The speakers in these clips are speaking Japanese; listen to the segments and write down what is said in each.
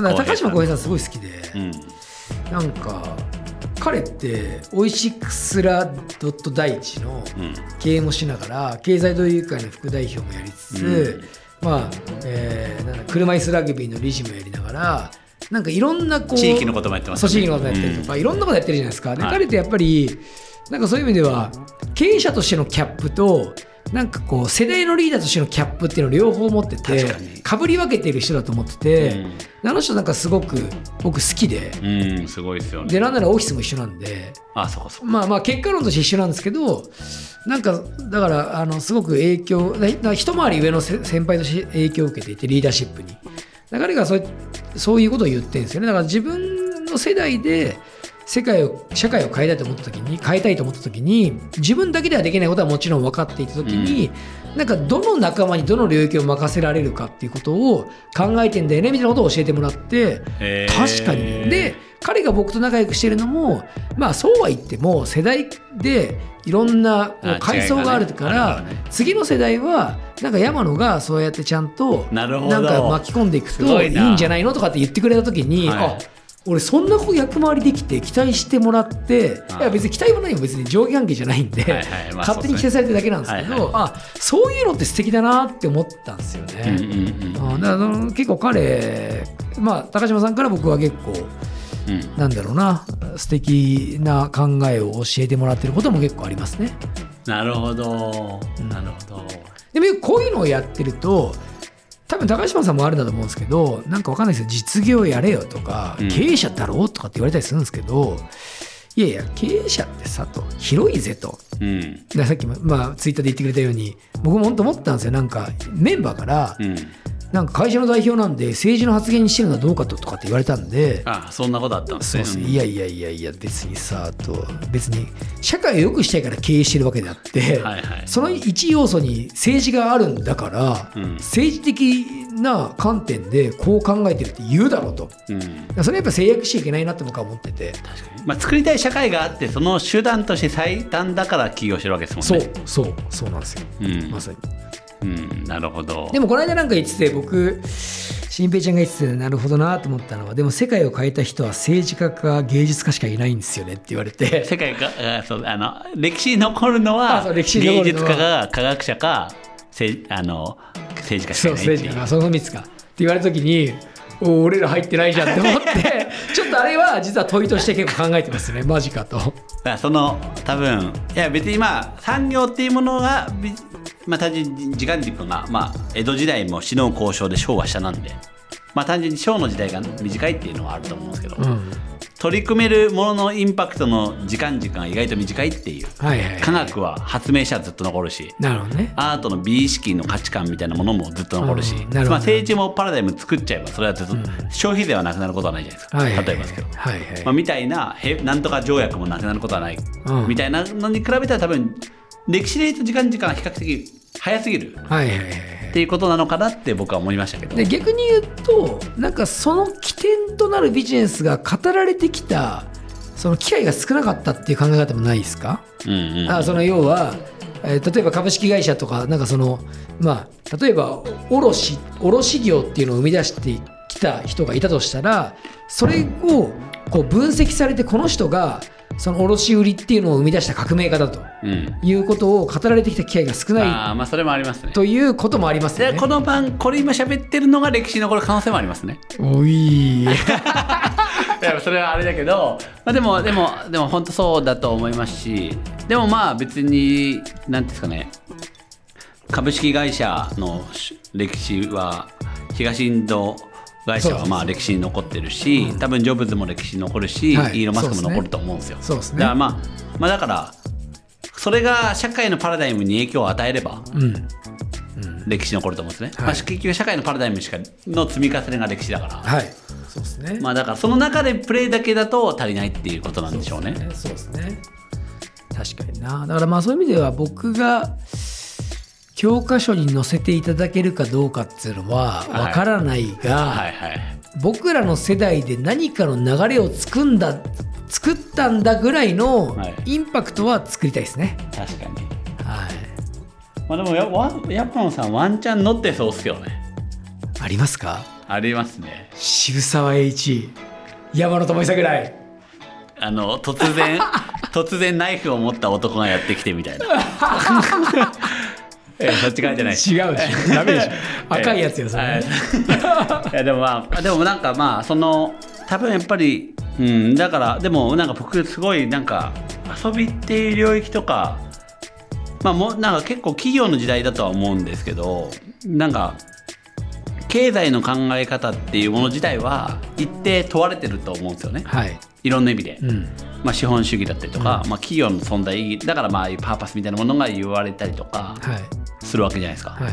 まあ、高島浩平さんすごい好きで、うん。なんか彼ってオイシックスラドット第一のうん。経営もしながら経済同友会の副代表もやりつつ、まあ、えーなんだ車椅子ラグビーの理事もやりながらなんかいろんなこう地域のこともやってますそう地域のことやったりとか、いろんなことやってるじゃないですか。で、はい。彼ってやっぱりなんかそういう意味では経営者としてのキャップとなんかこう世代のリーダーとしてのキャップっていうのを両方持ってて確かぶり分けてる人だと思ってて、うん。あの人なんかすごく僕好きで。うんすごいですよね。でなんならオフィスも一緒なんで。あそこそこまあまあ結果論として一緒なんですけどなんかだからあのすごく影響一回り上のせ先輩として影響を受けていてリーダーシップに。だから彼がそういそういうことを言ってるんですよね。だから自分の世代で世界を社会を変えたいと思った時に変えたいと思った時に自分だけではできないことはもちろん分かっていた時に、なんかどの仲間にどの領域を任せられるかっていうことを考えてんだよねみたいなことを教えてもらって確かに。ねで彼が僕と仲良くしてるのもまあそうは言っても世代でいろんな階層があるから、次の世代はなんか山野がそうやってちゃんとなんか巻き込んでいくすといごいんじゃないのとかって言ってくれた時に、はい。あ俺そんな役回りできて期待してもらってあいや別に期待も何も別に上下関係じゃないんで、はいはいまあ勝手に期待されてるだけなんですけど、あそういうのって素敵だなって思ったんですよね。うんうんうん。あだから結構彼、まあ、高島さんから僕は結構うん。なんだろうな素敵な考えを教えてもらってることも結構ありますね。なるほど。なるほど。でもこういうのをやってると多分高島さんもあるんだと思うんですけどなんかわかんないですよ。実業やれよとか、うん。経営者だろうとかって言われたりするんですけどいやいや経営者ってさと広いぜと。うん。さっきも、まあ、ツイッターで言ってくれたように僕も本当思ったんですよ。なんかメンバーから、うんなんか会社の代表なんで政治の発言にしてるのはどうかととかって言われたんであそんなことあったんですね。そうですね、いやいやいやいや別にさと別に社会を良くしたいから経営してるわけであって、はいはい。その一要素に政治があるんだから、うん。政治的な観点でこう考えてるって言うだろうと。うん。それやっぱ制約しちゃいけないなって僕は思ってて、確かに。まあ作りたい社会があってその手段として最短だから起業してるわけですもんそうねそうそうなんですよ、うん。まさにうんなるほど。でもこの間なんか言ってて僕新平ちゃんが言っててなるほどなと思ったのはでも世界を変えた人は政治家か芸術家しかいないんですよねって言われて。世界があそうあの歴史に残るのは。芸術家が科学者かせあの政治家しかいないっていう。政治家がその3つか。って言われた時にお俺ら入ってないじゃんって思ってちょっとあれは実は問いとして結構考えてますね。マジかと。その多分いや別にまあ産業っていうものがびまあ単純に時間軸がまあ江戸時代も死の交渉で昭和下なんでまあ単純に昭の時代が短いっていうのはあると思うんですけど、うん。取り組めるもののインパクトの時間軸が意外と短いっていうはいはい、はい、科学は発明者はずっと残るしなるほどね。アートの美意識の価値観みたいなものもずっと残るし、うんまあ、政治もパラダイム作っちゃえばそれはずっと消費税はなくなることはないじゃないですか、はい。例えばですけど、はいはい。まあ、みたいなへなんとか条約もなくなることはない、うん。みたいなのに比べたら多分歴史で言うと時間時間が比較的早すぎるはいはいはいはい。っていうことなのかなって僕は思いましたけど。で逆に言うとなんかその起点となるビジネスが語られてきたその機会が少なかったっていう考え方もないですか、うんうん。あその要は、えー例えば株式会社とかなんかそのまあ例えば卸卸業っていうのを生み出してきた人がいたとしたらそれをこう分析されてこの人がその卸売りっていうのを生み出した革命家だとうん。いうことを語られてきた機会が少なあーまあそれもありますね。いということもありますよね。でこの番これ今喋ってるのが歴史に残る可能性もありますね。おい。いやそれはあれだけど、まあ、でもでもでも本当そうだと思いますしでもまあ別に何ていうんですかね。株式会社の歴史は東インド会社はまあ歴史に残ってるし、多分ジョブズも歴史に残るし、はいイーロン・マスクも残ると思うんですよ。そうですねだからまあ、まあだからそれが社会のパラダイムに影響を与えれば、うん歴史に残ると思うんですね。はいまあ、結局社会のパラダイムしかの積み重ねが歴史だから。はいそうですね。まあだからその中でプレーだけだと足りないっていうことなんでしょうね。そうですね。確かにな。だからまあそういう意味では僕が教科書に載せていただけるかどうかっていうのははいわからないが、はいはい。僕らの世代で何かの流れを作んだ作ったんだぐらいのはいインパクトは作りたいですね。確かに。はい。まあでもやワンヤッパンさんワンチャン乗ってそうっすけどね。ありますか？ありますね渋沢栄一山野智久ぐらいあの突然 突然ナイフを持った男がやってきてみたいな えそっち側じゃない。違うしダメでしょ。赤いやつよそれ、はい。いやでもまあでもなんかまあその多分やっぱりうんだからでもなんか僕すごいなんか遊びっていう領域とかまあもうなんか結構企業の時代だとは思うんですけどなんか経済の考え方っていうもの自体は一定問われてると思うんですよね。はい。いろんな意味で、うん。まあ、資本主義だったりとか、まあ、企業の存在意義だからまあああいうパーパスみたいなものが言われたりとかはいするわけじゃないですか、はい。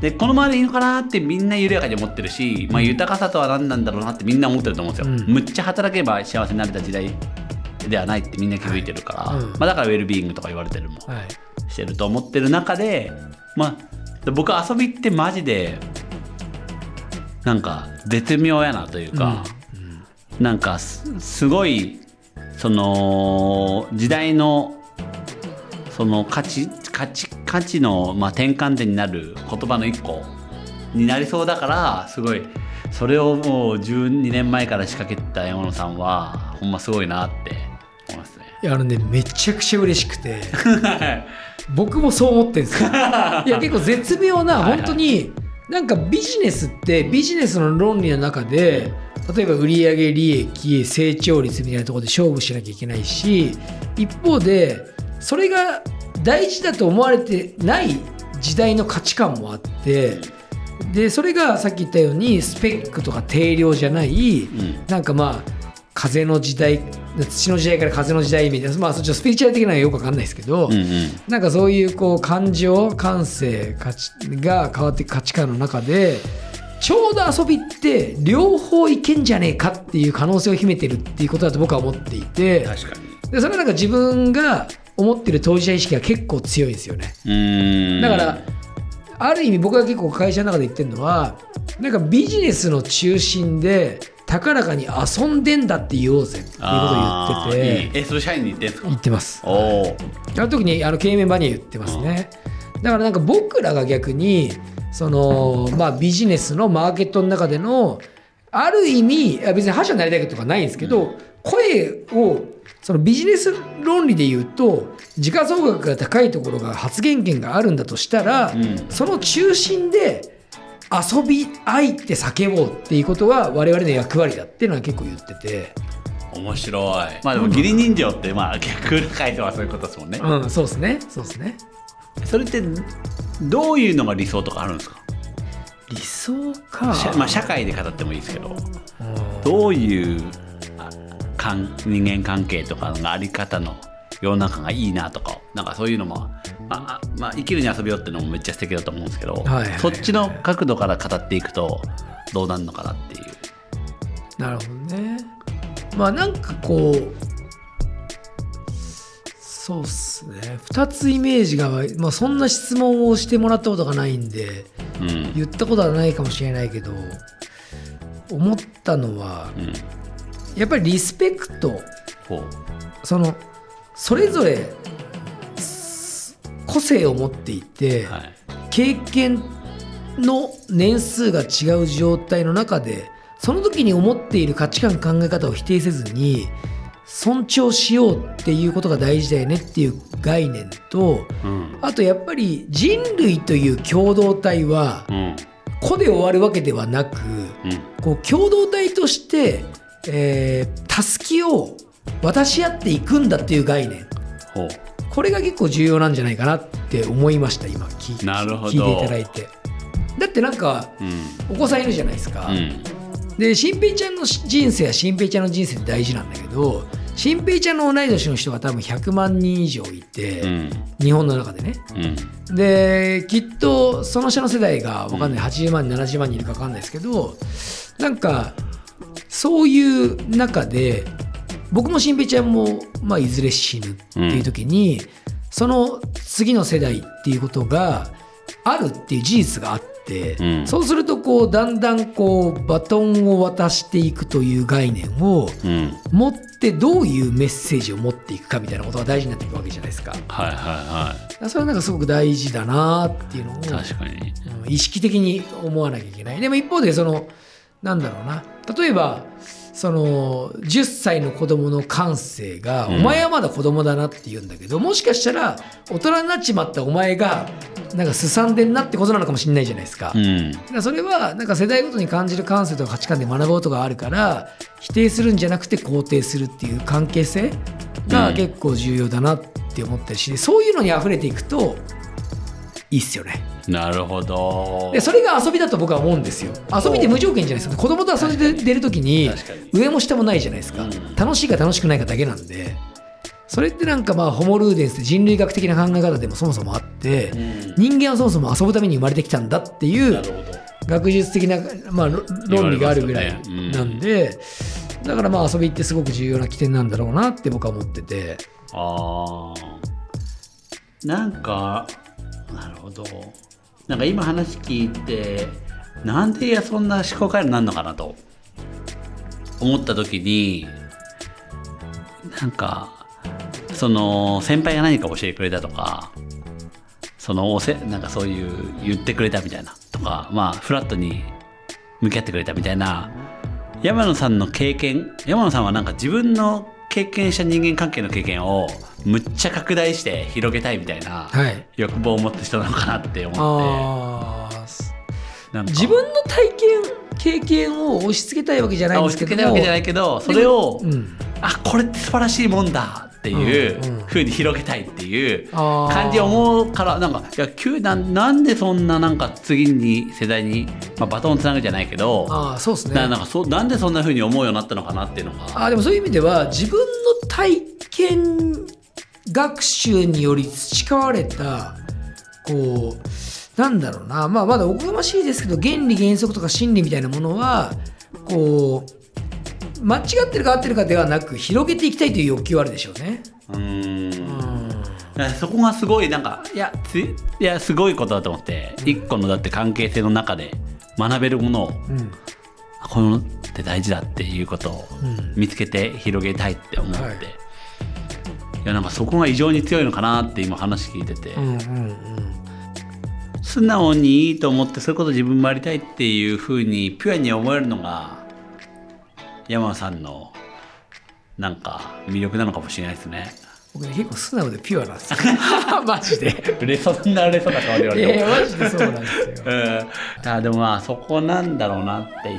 でこのままでいいのかなってみんな緩やかに思ってるし、まあ、豊かさとは何なんだろうなってみんな思ってると思うんですよ、うん。むっちゃ働けば幸せになれた時代ではないってみんな気づいてるから、はいうん。まあ、だからウェルビーイングとか言われてるもはい。してると思ってる中で、まあ、僕遊びってマジでなんか絶妙やなというか、なんかすすごいその時代のその価値価値価値の、まあ、転換点になる言葉の一個になりそうだからすごい。それをもう12年前から仕掛けた山野さんはほんますごいなって思いますね。いやあのねめちゃくちゃ嬉しくて 僕もそう思ってるんですよ。いや結構絶妙なはいはい。本当になんかビジネスってビジネスの論理の中で例えば売上利益成長率みたいなところで勝負しなきゃいけないし一方でそれが大事だと思われてない時代の価値観もあってでそれがさっき言ったようにスペックとか定量じゃない、ん。なんかまあ風の時代土の時代から風の時代みたいなまあそっちのスピリチュアル的なのはよくわかんないですけど、うんうん。なんかそういうこう感情感性価値が変わっていく価値観の中でちょうど遊びって両方いけんじゃねえかっていう可能性を秘めてるっていうことだと僕は思っていて確かに。でそれはなんか自分が思ってる当事者意識が結構強いんですよね。だからある意味僕が結構会社の中で言ってるのはなんかビジネスの中心で高らかに遊んでんだって言おうぜっていうことをあ言ってて。えそれ社員に言ってんすか？言ってます。おおあの時にあの経営メンバーには言ってますね。だからなんか僕らが逆にそのまあビジネスのマーケットの中でのある意味別に覇者になりたいとかないんですけど、声をそのビジネス論理で言うと時価総額が高いところが発言権があるんだとしたら、ん。その中心で遊び愛って叫ぼうっていうことは我々の役割だっていうのは結構言ってて、面白い。まあでも義理人情ってまあ逆裏書いてはそういうことですもんね、うん、そうですね。そうですね。それってどういうのが理想とかあるんですか？理想かまあ、社会で語ってもいいですけどうんどういうあかん人間関係とかのあり方の世の中がいいなとかなんかそういうのも、まああまあ、生きるに遊びようっていうのもめっちゃ素敵だと思うんですけど、はいはいはいそっちの角度から語っていくとどうなるのかなっていう。なるほどね。まあなんかこうそうっすね。2つイメージが、まあ、そんな質問をしてもらったことがないんでうん。言ったことはないかもしれないけど思ったのはうん、やっぱりリスペクト。そのそれぞれす個性を持っていて、はい。経験の年数が違う状態の中でその時に思っている価値観考え方を否定せずに尊重しようっていうことが大事だよねっていう概念とうん。あとやっぱり人類という共同体はうん。個で終わるわけではなくうん。こう共同体として、えー、たすきを渡し合っていくんだっていう概念。これが結構重要なんじゃないかなって思いました今。聞なるほど。聞いていただいて。だってなんかうん。お子さんいるじゃないですか、うん。で新平ちゃんの人生は新平ちゃんの人生って大事なんだけど新平ちゃんの同い年の人が多分100万人以上いて、うん。日本の中でね。うん。できっとその下の世代が分かんない、80万人70万人いるか分かんないですけどなんかそういう中で僕も新平ちゃんも、まあ、いずれ死ぬっていう時に、その次の世代っていうことがあるっていう事実があってて、うんそうするとこうだんだんこうバトンを渡していくという概念をうん持ってどういうメッセージを持っていくかみたいなことが大事になっていくわけじゃないですか。だかはいはらそれはなんかすごく大事だなっていうのをいはい確かにうん意識的に思わなきゃいけない。でも一方でそのなんだろうな例えばその10歳の子供の感性が、うんお前はまだ子供だなって言うんだけどもしかしたら大人になっちまったお前がなんかすさんでんなってことなのかもしれないじゃないですか。うんだからそれはなんか世代ごとに感じる感性とか価値観で学ぶことがあるから否定するんじゃなくて肯定するっていう関係性がうん結構重要だなって思ったりし、そういうのに溢れていくといいっすよね。なるほど。でそれが遊びだと僕は思うんですよ。遊びって無条件じゃないですか子供と遊んで出る時に上も下もないじゃないですか、うん。楽しいか楽しくないかだけなんで。それってなんかまあホモルーデンスって人類学的な考え方でもそもそもあって、うん。人間はそもそも遊ぶために生まれてきたんだっていう学術的な、まあ、ろ論理があるぐらいなんで、だからまあ遊びってすごく重要な起点なんだろうなって僕は思ってて。あー。なんかなるほどなんか今話聞いてなんでやそんな思考回路になるのかなと思った時になんかその先輩が何か教えてくれたとかそのおせなんかそういう言ってくれたみたいなとかまあフラットに向き合ってくれたみたいな山野さんの経験山野さんはなんか自分の経験した人間関係の経験をむっちゃ拡大して広げたいみたいなはい。欲望を持った人なのかなって思って。なんか。自分の体験経験を押し付けたいわけじゃないあんで押し付けたいわすけどもけじゃないけどそれを、うん。あこれって素晴らしいもんだっていうふうに広げたいっていう感じを思うからなんかいや急ななんでそんななんか次に世代に、まあ、バトンをつなぐじゃないけどあーそうですね。ななんかそんでそんなふうに思うようになったのかなっていうのが。あーでもそういう意味では自分の体験学習により培われたこうなんだろうな、まあ、まだおこがましいですけど原理原則とか真理みたいなものはこう間違ってるか合ってるかではなく広げていきたいという欲求はあるでしょうね。うーん。そこがすごいなんかいや。ついやすごいことだと思って、一個のだって関係性の中で学べるものをうん。あこのって大事だっていうことをうん。見つけて広げたいって思って、はい。い、やなんかそこが異常に強いのかなって今話聞いてて、うんうん。素直にいいと思ってそういうこと自分もやりたいっていうふうにピュアに思えるのが山野さんのなんか魅力なのかもしれないですね。僕ね結構素直でピュアなんですよ マジで。嬉しそうそんな嬉しそうな顔で言わいれてもやいやマジでそうなんですよ。うん、あでもまあそこなんだろうなっていう